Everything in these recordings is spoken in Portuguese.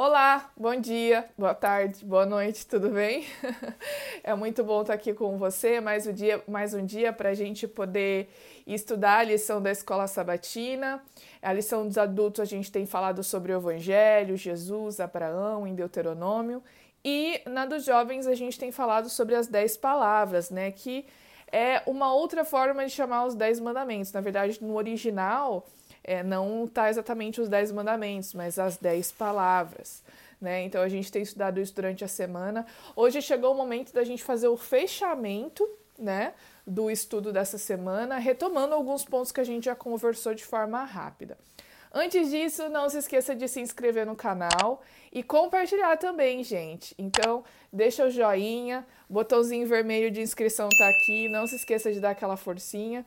Olá, bom dia, boa tarde, boa noite, tudo bem? É muito bom estar aqui com você mais um dia, mais um dia para a gente poder estudar a lição da escola sabatina. A lição dos adultos a gente tem falado sobre o Evangelho, Jesus, Abraão, em Deuteronômio. E na dos jovens a gente tem falado sobre as dez palavras, né? Que é uma outra forma de chamar os dez mandamentos. Na verdade, no original é, não está exatamente os dez mandamentos, mas as dez palavras. Né? Então a gente tem estudado isso durante a semana. Hoje chegou o momento da gente fazer o fechamento né, do estudo dessa semana, retomando alguns pontos que a gente já conversou de forma rápida. Antes disso, não se esqueça de se inscrever no canal e compartilhar também, gente. Então, deixa o joinha, botãozinho vermelho de inscrição tá aqui, não se esqueça de dar aquela forcinha.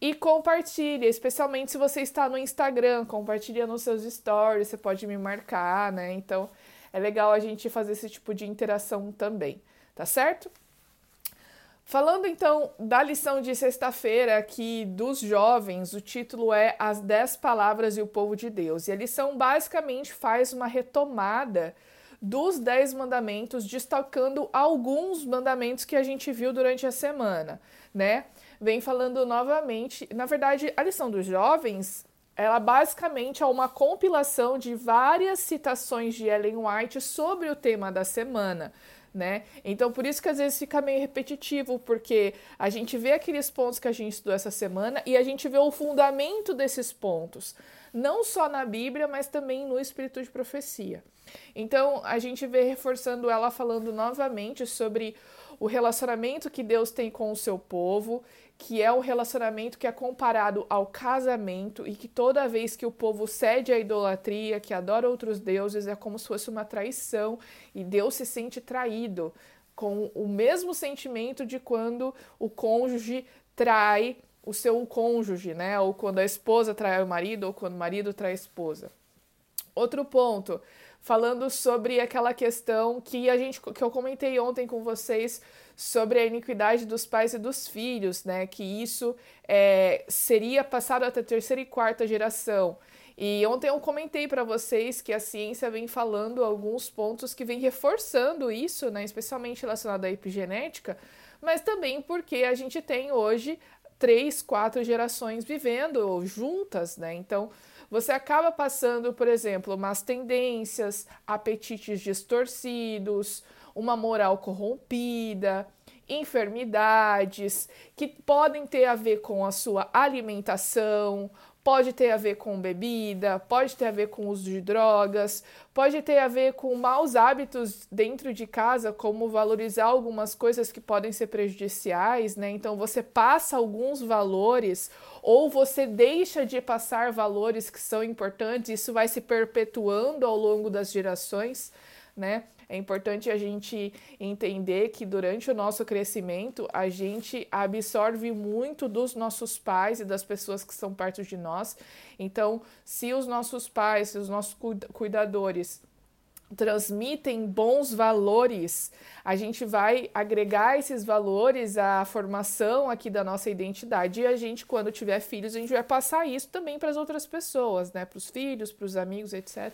E compartilhe, especialmente se você está no Instagram, compartilha nos seus stories, você pode me marcar, né? Então é legal a gente fazer esse tipo de interação também, tá certo? Falando então da lição de sexta-feira aqui dos jovens, o título é As Dez Palavras e o Povo de Deus. E a lição basicamente faz uma retomada dos Dez Mandamentos, destacando alguns mandamentos que a gente viu durante a semana, né? Vem falando novamente. Na verdade, a lição dos jovens, ela basicamente é uma compilação de várias citações de Ellen White sobre o tema da semana. Né? Então, por isso que às vezes fica meio repetitivo, porque a gente vê aqueles pontos que a gente estudou essa semana e a gente vê o fundamento desses pontos, não só na Bíblia, mas também no Espírito de Profecia. Então, a gente vê reforçando ela falando novamente sobre o relacionamento que Deus tem com o seu povo que é o relacionamento que é comparado ao casamento e que toda vez que o povo cede à idolatria, que adora outros deuses, é como se fosse uma traição e Deus se sente traído com o mesmo sentimento de quando o cônjuge trai o seu cônjuge, né? Ou quando a esposa trai o marido, ou quando o marido trai a esposa. Outro ponto, falando sobre aquela questão que a gente que eu comentei ontem com vocês sobre a iniquidade dos pais e dos filhos, né? Que isso é, seria passado até terceira e quarta geração. E ontem eu comentei para vocês que a ciência vem falando alguns pontos que vem reforçando isso, né? Especialmente relacionado à epigenética, mas também porque a gente tem hoje três, quatro gerações vivendo juntas, né? Então você acaba passando, por exemplo, umas tendências, apetites distorcidos, uma moral corrompida, enfermidades que podem ter a ver com a sua alimentação, pode ter a ver com bebida, pode ter a ver com uso de drogas, pode ter a ver com maus hábitos dentro de casa, como valorizar algumas coisas que podem ser prejudiciais, né? Então você passa alguns valores ou você deixa de passar valores que são importantes, isso vai se perpetuando ao longo das gerações, né? É importante a gente entender que durante o nosso crescimento a gente absorve muito dos nossos pais e das pessoas que são perto de nós. Então, se os nossos pais, se os nossos cuidadores transmitem bons valores, a gente vai agregar esses valores à formação aqui da nossa identidade e a gente, quando tiver filhos, a gente vai passar isso também para as outras pessoas, né? Para os filhos, para os amigos, etc.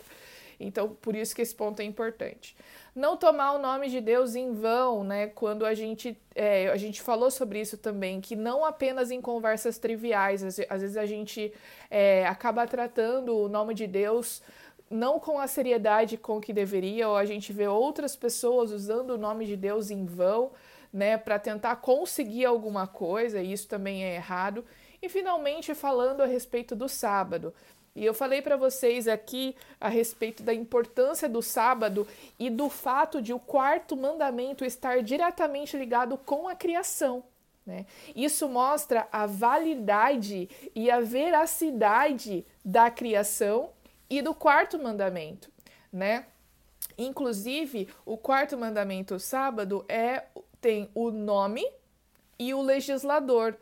Então, por isso que esse ponto é importante. Não tomar o nome de Deus em vão, né? Quando a gente, é, a gente falou sobre isso também, que não apenas em conversas triviais, às, às vezes a gente é, acaba tratando o nome de Deus não com a seriedade com que deveria, ou a gente vê outras pessoas usando o nome de Deus em vão, né, para tentar conseguir alguma coisa, e isso também é errado. E finalmente falando a respeito do sábado. E eu falei para vocês aqui a respeito da importância do sábado e do fato de o quarto mandamento estar diretamente ligado com a criação. Né? Isso mostra a validade e a veracidade da criação e do quarto mandamento. Né? Inclusive, o quarto mandamento, o sábado, é, tem o nome e o legislador.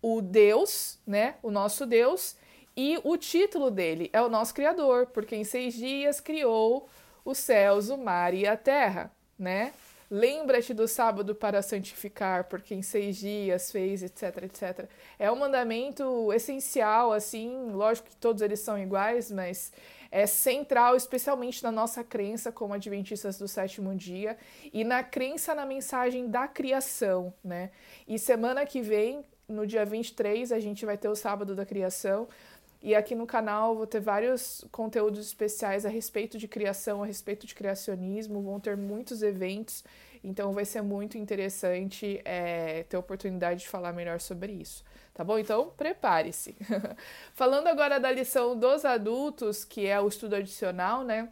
O Deus, né? o nosso Deus, e o título dele é o nosso Criador, porque em seis dias criou os céus, o mar e a terra, né? Lembra-te do sábado para santificar, porque em seis dias fez, etc, etc. É um mandamento essencial, assim, lógico que todos eles são iguais, mas é central, especialmente na nossa crença como adventistas do sétimo dia e na crença na mensagem da criação, né? E semana que vem, no dia 23, a gente vai ter o sábado da criação. E aqui no canal vou ter vários conteúdos especiais a respeito de criação, a respeito de criacionismo, vão ter muitos eventos, então vai ser muito interessante é, ter a oportunidade de falar melhor sobre isso. Tá bom? Então, prepare-se. Falando agora da lição dos adultos, que é o estudo adicional, né?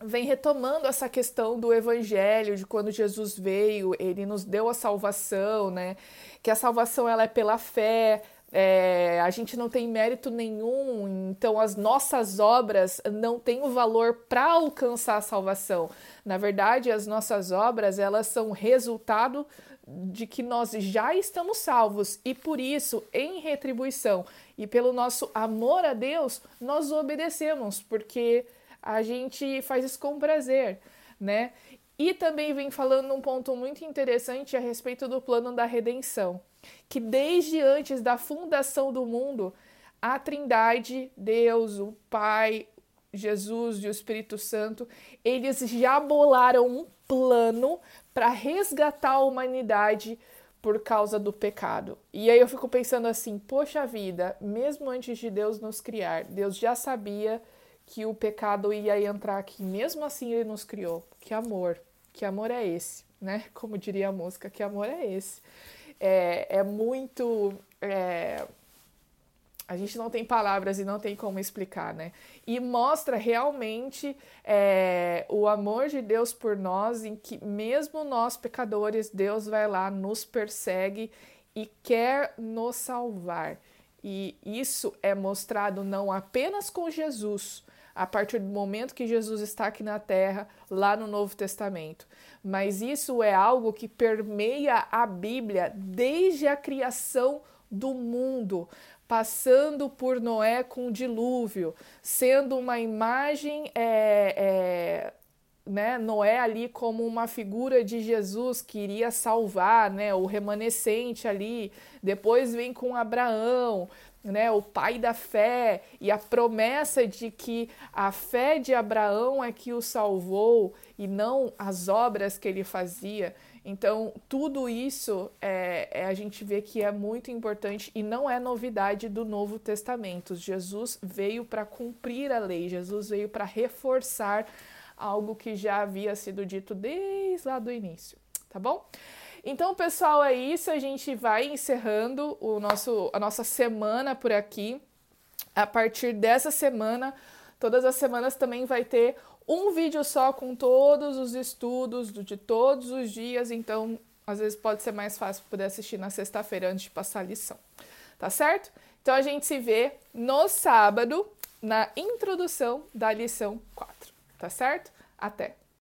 Vem retomando essa questão do evangelho, de quando Jesus veio, ele nos deu a salvação, né? Que a salvação ela é pela fé, é, a gente não tem mérito nenhum, então as nossas obras não têm o valor para alcançar a salvação. Na verdade, as nossas obras elas são resultado de que nós já estamos salvos e por isso, em retribuição e pelo nosso amor a Deus, nós obedecemos, porque a gente faz isso com prazer, né? E também vem falando um ponto muito interessante a respeito do plano da redenção, que desde antes da fundação do mundo, a Trindade, Deus, o Pai, Jesus e o Espírito Santo, eles já bolaram um plano para resgatar a humanidade por causa do pecado. E aí eu fico pensando assim, poxa vida, mesmo antes de Deus nos criar, Deus já sabia que o pecado ia entrar aqui, mesmo assim ele nos criou. Que amor, que amor é esse, né? Como diria a música, que amor é esse? É, é muito é, a gente não tem palavras e não tem como explicar, né? E mostra realmente é, o amor de Deus por nós, em que mesmo nós pecadores, Deus vai lá, nos persegue e quer nos salvar. E isso é mostrado não apenas com Jesus, a partir do momento que Jesus está aqui na terra, lá no Novo Testamento, mas isso é algo que permeia a Bíblia desde a criação do mundo passando por Noé com o dilúvio, sendo uma imagem, é, é, né, Noé ali como uma figura de Jesus que iria salvar, né, o remanescente ali. Depois vem com Abraão, né, o pai da fé e a promessa de que a fé de Abraão é que o salvou e não as obras que ele fazia. Então, tudo isso é, é, a gente vê que é muito importante e não é novidade do Novo Testamento. Jesus veio para cumprir a lei, Jesus veio para reforçar algo que já havia sido dito desde lá do início, tá bom? Então, pessoal, é isso. A gente vai encerrando o nosso, a nossa semana por aqui. A partir dessa semana, todas as semanas também vai ter um vídeo só com todos os estudos de todos os dias, então às vezes pode ser mais fácil poder assistir na sexta-feira antes de passar a lição. Tá certo? Então a gente se vê no sábado na introdução da lição 4. Tá certo? Até!